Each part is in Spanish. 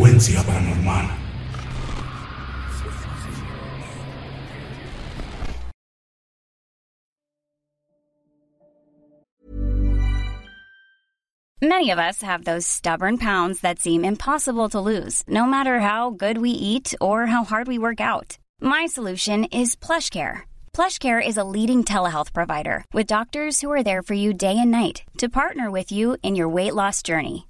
Frecuencia paranormal. Many of us have those stubborn pounds that seem impossible to lose, no matter how good we eat or how hard we work out. My solution is PlushCare. PlushCare is a leading telehealth provider with doctors who are there for you day and night to partner with you in your weight loss journey.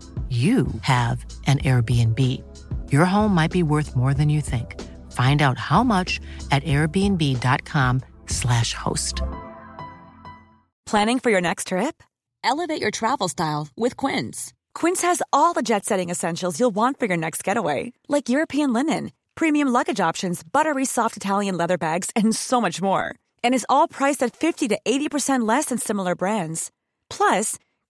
you have an Airbnb. Your home might be worth more than you think. Find out how much at airbnb.com/slash host. Planning for your next trip? Elevate your travel style with Quince. Quince has all the jet setting essentials you'll want for your next getaway, like European linen, premium luggage options, buttery soft Italian leather bags, and so much more. And is all priced at 50 to 80% less than similar brands. Plus,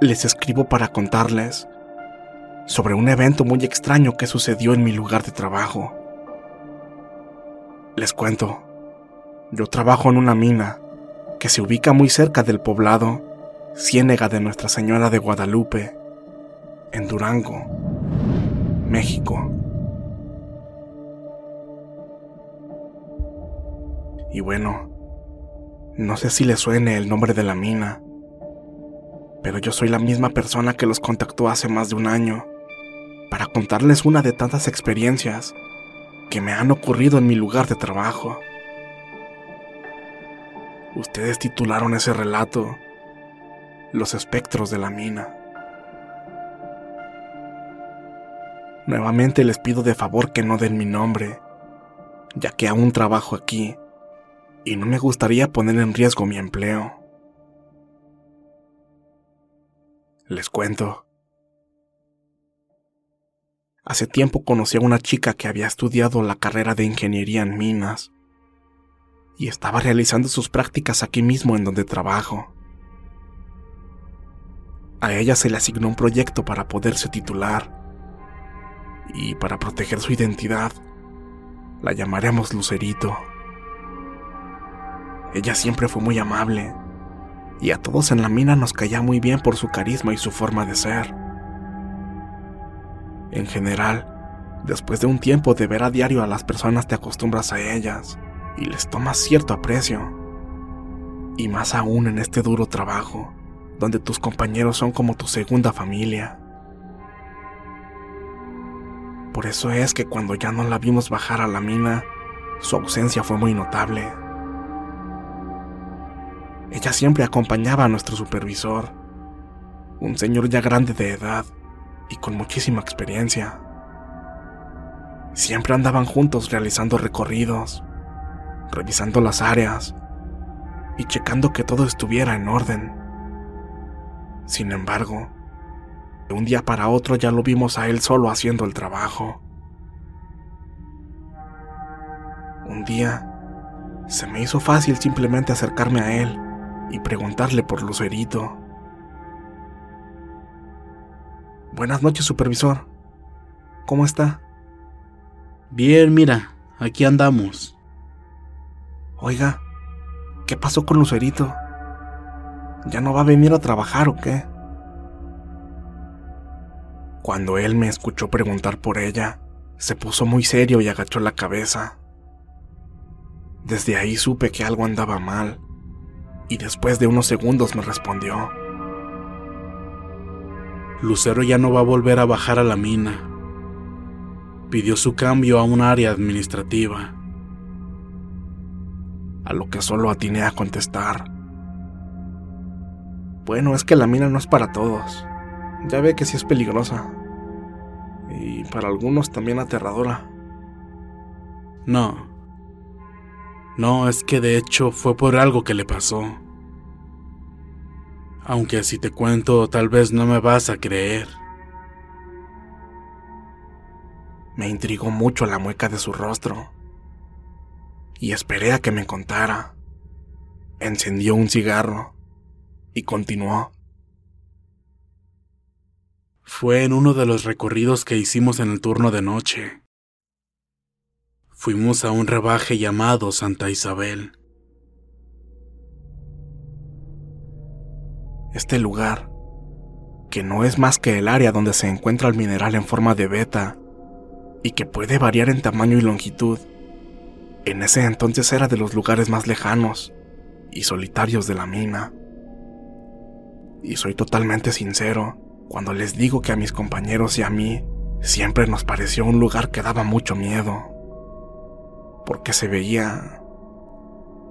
Les escribo para contarles sobre un evento muy extraño que sucedió en mi lugar de trabajo. Les cuento, yo trabajo en una mina que se ubica muy cerca del poblado Ciénega de Nuestra Señora de Guadalupe, en Durango, México. Y bueno, no sé si les suene el nombre de la mina, pero yo soy la misma persona que los contactó hace más de un año para contarles una de tantas experiencias que me han ocurrido en mi lugar de trabajo. Ustedes titularon ese relato Los espectros de la mina. Nuevamente les pido de favor que no den mi nombre, ya que aún trabajo aquí y no me gustaría poner en riesgo mi empleo. Les cuento. Hace tiempo conocí a una chica que había estudiado la carrera de ingeniería en minas y estaba realizando sus prácticas aquí mismo en donde trabajo. A ella se le asignó un proyecto para poderse titular y para proteger su identidad la llamaremos Lucerito. Ella siempre fue muy amable y a todos en la mina nos caía muy bien por su carisma y su forma de ser. En general, después de un tiempo de ver a diario a las personas te acostumbras a ellas y les tomas cierto aprecio. Y más aún en este duro trabajo, donde tus compañeros son como tu segunda familia. Por eso es que cuando ya no la vimos bajar a la mina, su ausencia fue muy notable. Ella siempre acompañaba a nuestro supervisor, un señor ya grande de edad y con muchísima experiencia. Siempre andaban juntos realizando recorridos, revisando las áreas y checando que todo estuviera en orden. Sin embargo, de un día para otro ya lo vimos a él solo haciendo el trabajo. Un día, se me hizo fácil simplemente acercarme a él y preguntarle por Lucerito. Buenas noches, supervisor. ¿Cómo está? Bien, mira, aquí andamos. Oiga, ¿qué pasó con Lucerito? ¿Ya no va a venir a trabajar o qué? Cuando él me escuchó preguntar por ella, se puso muy serio y agachó la cabeza, Desde ahí supe que algo andaba mal y después de unos segundos me respondió. Lucero ya no va a volver a bajar a la mina. Pidió su cambio a un área administrativa. A lo que solo atiné a contestar. Bueno, es que la mina no es para todos. Ya ve que sí es peligrosa. Y para algunos también aterradora. No. No, es que de hecho fue por algo que le pasó. Aunque si te cuento tal vez no me vas a creer. Me intrigó mucho la mueca de su rostro. Y esperé a que me contara. Encendió un cigarro y continuó. Fue en uno de los recorridos que hicimos en el turno de noche. Fuimos a un rebaje llamado Santa Isabel. Este lugar, que no es más que el área donde se encuentra el mineral en forma de beta y que puede variar en tamaño y longitud, en ese entonces era de los lugares más lejanos y solitarios de la mina. Y soy totalmente sincero cuando les digo que a mis compañeros y a mí siempre nos pareció un lugar que daba mucho miedo. Porque se veía...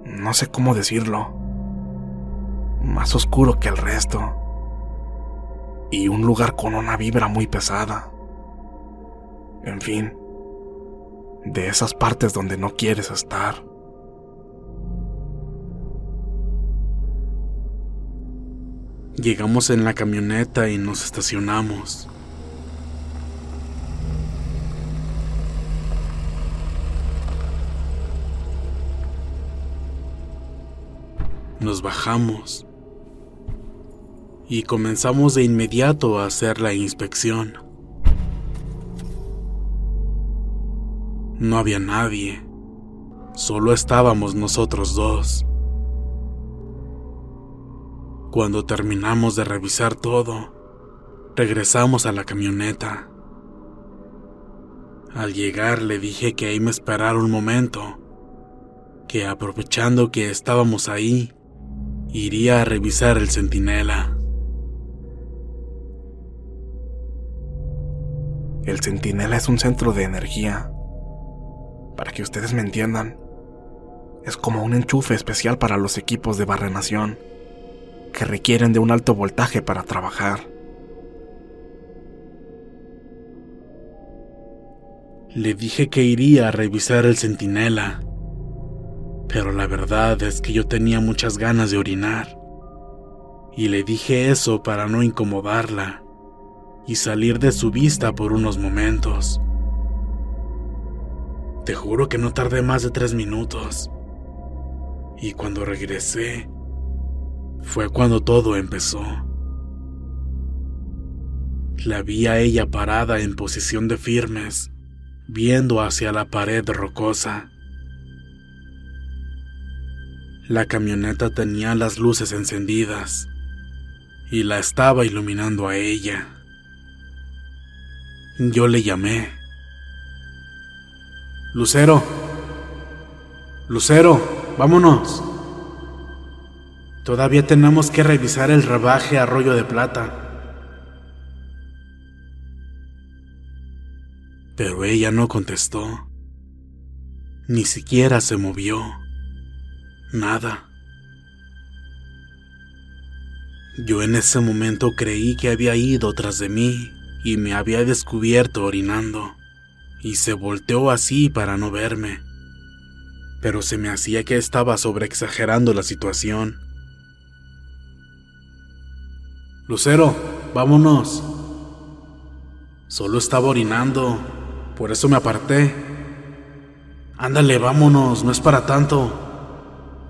no sé cómo decirlo. Más oscuro que el resto. Y un lugar con una vibra muy pesada. En fin, de esas partes donde no quieres estar. Llegamos en la camioneta y nos estacionamos. Nos bajamos y comenzamos de inmediato a hacer la inspección. No había nadie, solo estábamos nosotros dos. Cuando terminamos de revisar todo, regresamos a la camioneta. Al llegar le dije que ahí me esperara un momento, que aprovechando que estábamos ahí, iría a revisar el centinela. El centinela es un centro de energía. Para que ustedes me entiendan, es como un enchufe especial para los equipos de barrenación que requieren de un alto voltaje para trabajar. Le dije que iría a revisar el centinela, pero la verdad es que yo tenía muchas ganas de orinar. Y le dije eso para no incomodarla y salir de su vista por unos momentos. Te juro que no tardé más de tres minutos. Y cuando regresé, fue cuando todo empezó. La vi a ella parada en posición de firmes, viendo hacia la pared rocosa. La camioneta tenía las luces encendidas y la estaba iluminando a ella. Yo le llamé. Lucero. Lucero, vámonos. Todavía tenemos que revisar el rebaje Arroyo de Plata. Pero ella no contestó. Ni siquiera se movió. Nada. Yo en ese momento creí que había ido tras de mí y me había descubierto orinando, y se volteó así para no verme. Pero se me hacía que estaba sobreexagerando la situación. Lucero, vámonos. Solo estaba orinando, por eso me aparté. Ándale, vámonos, no es para tanto.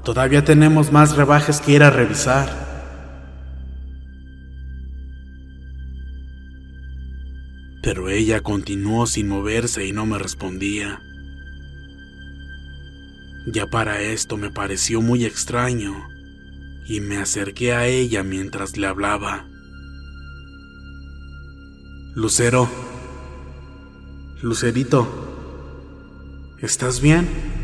Todavía tenemos más rebajes que ir a revisar. Pero ella continuó sin moverse y no me respondía. Ya para esto me pareció muy extraño y me acerqué a ella mientras le hablaba. Lucero, Lucerito, ¿estás bien?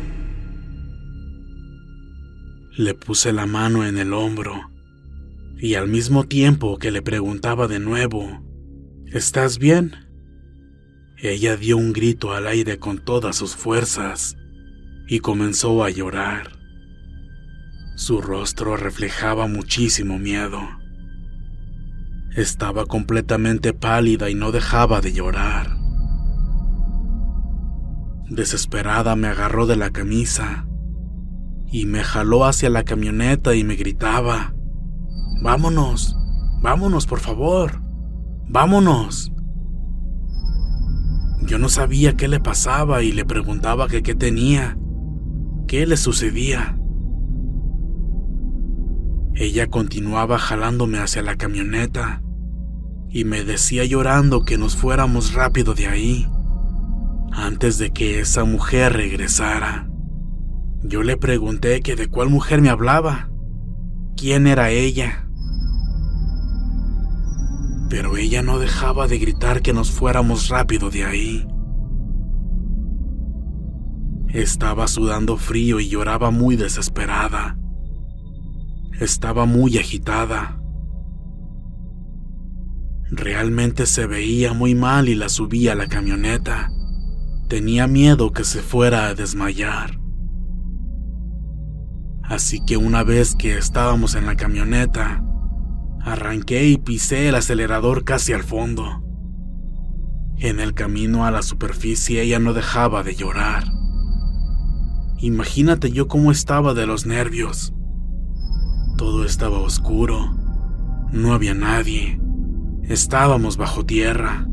Le puse la mano en el hombro y al mismo tiempo que le preguntaba de nuevo, ¿Estás bien? Ella dio un grito al aire con todas sus fuerzas y comenzó a llorar. Su rostro reflejaba muchísimo miedo. Estaba completamente pálida y no dejaba de llorar. Desesperada me agarró de la camisa y me jaló hacia la camioneta y me gritaba, Vámonos, vámonos por favor, vámonos. Yo no sabía qué le pasaba y le preguntaba qué tenía, qué le sucedía. Ella continuaba jalándome hacia la camioneta y me decía llorando que nos fuéramos rápido de ahí, antes de que esa mujer regresara. Yo le pregunté que de cuál mujer me hablaba, quién era ella. Pero ella no dejaba de gritar que nos fuéramos rápido de ahí. Estaba sudando frío y lloraba muy desesperada. Estaba muy agitada. Realmente se veía muy mal y la subí a la camioneta. Tenía miedo que se fuera a desmayar. Así que una vez que estábamos en la camioneta, arranqué y pisé el acelerador casi al fondo. En el camino a la superficie ella no dejaba de llorar. Imagínate yo cómo estaba de los nervios. Todo estaba oscuro. No había nadie. Estábamos bajo tierra.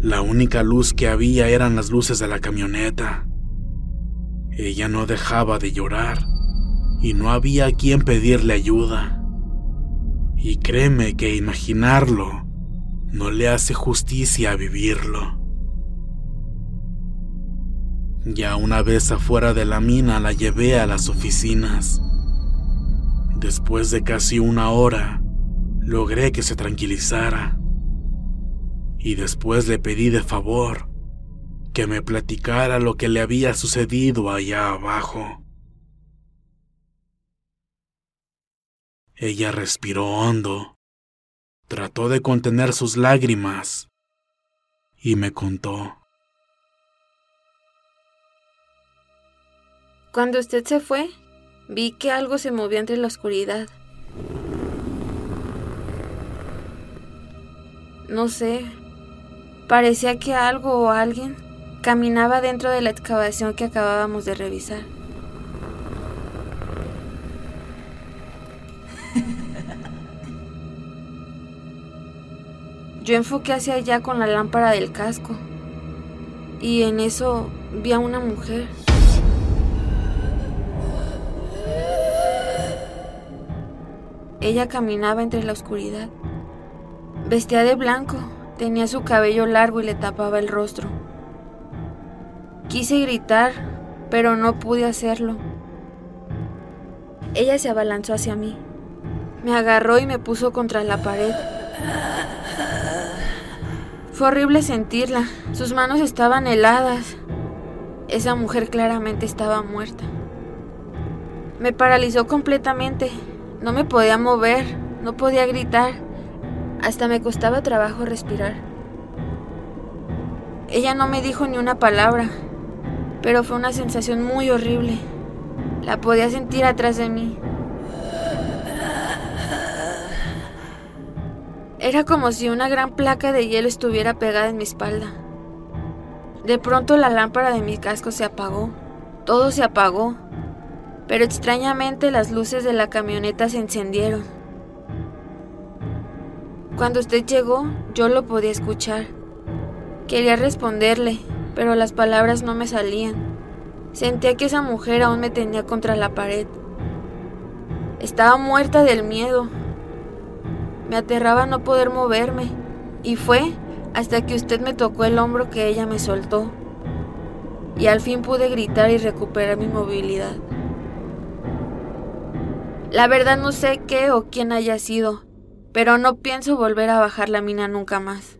La única luz que había eran las luces de la camioneta. Ella no dejaba de llorar y no había quien pedirle ayuda. Y créeme que imaginarlo no le hace justicia a vivirlo. Ya una vez afuera de la mina la llevé a las oficinas. Después de casi una hora, logré que se tranquilizara. Y después le pedí de favor que me platicara lo que le había sucedido allá abajo. Ella respiró hondo, trató de contener sus lágrimas y me contó. Cuando usted se fue, vi que algo se movía entre la oscuridad. No sé, parecía que algo o alguien caminaba dentro de la excavación que acabábamos de revisar. Yo enfoqué hacia allá con la lámpara del casco y en eso vi a una mujer. Ella caminaba entre la oscuridad. Vestía de blanco, tenía su cabello largo y le tapaba el rostro. Quise gritar, pero no pude hacerlo. Ella se abalanzó hacia mí. Me agarró y me puso contra la pared. Fue horrible sentirla. Sus manos estaban heladas. Esa mujer claramente estaba muerta. Me paralizó completamente. No me podía mover, no podía gritar. Hasta me costaba trabajo respirar. Ella no me dijo ni una palabra, pero fue una sensación muy horrible. La podía sentir atrás de mí. Era como si una gran placa de hielo estuviera pegada en mi espalda. De pronto la lámpara de mi casco se apagó. Todo se apagó pero extrañamente las luces de la camioneta se encendieron. Cuando usted llegó, yo lo podía escuchar. Quería responderle, pero las palabras no me salían. Sentía que esa mujer aún me tenía contra la pared. Estaba muerta del miedo. Me aterraba no poder moverme, y fue hasta que usted me tocó el hombro que ella me soltó. Y al fin pude gritar y recuperar mi movilidad. La verdad no sé qué o quién haya sido, pero no pienso volver a bajar la mina nunca más.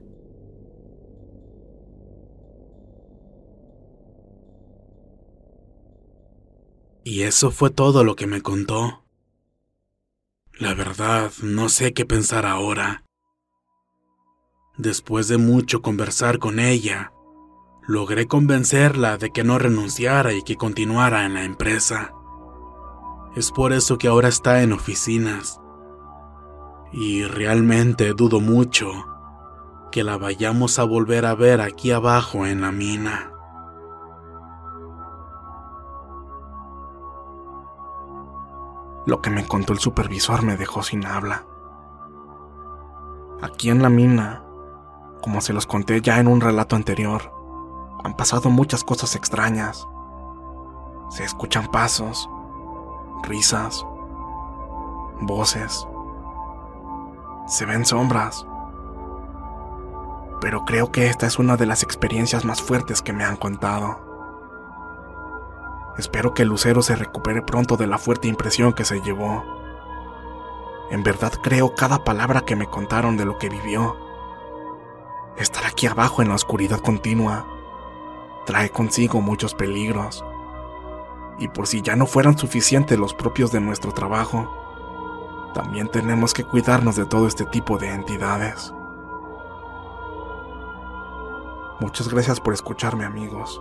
Y eso fue todo lo que me contó. La verdad, no sé qué pensar ahora. Después de mucho conversar con ella, logré convencerla de que no renunciara y que continuara en la empresa. Es por eso que ahora está en oficinas. Y realmente dudo mucho que la vayamos a volver a ver aquí abajo en la mina. Lo que me contó el supervisor me dejó sin habla. Aquí en la mina, como se los conté ya en un relato anterior, han pasado muchas cosas extrañas. Se escuchan pasos, risas, voces, se ven sombras. Pero creo que esta es una de las experiencias más fuertes que me han contado. Espero que Lucero se recupere pronto de la fuerte impresión que se llevó. En verdad creo cada palabra que me contaron de lo que vivió. Estar aquí abajo en la oscuridad continua trae consigo muchos peligros. Y por si ya no fueran suficientes los propios de nuestro trabajo, también tenemos que cuidarnos de todo este tipo de entidades. Muchas gracias por escucharme amigos.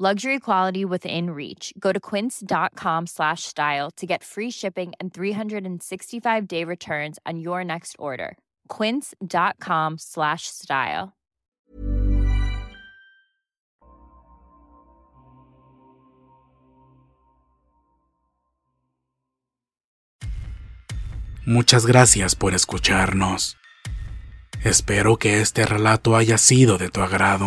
Luxury quality within reach. Go to quince.com slash style to get free shipping and 365 day returns on your next order. Quince.com slash style. Muchas gracias por escucharnos. Espero que este relato haya sido de tu agrado.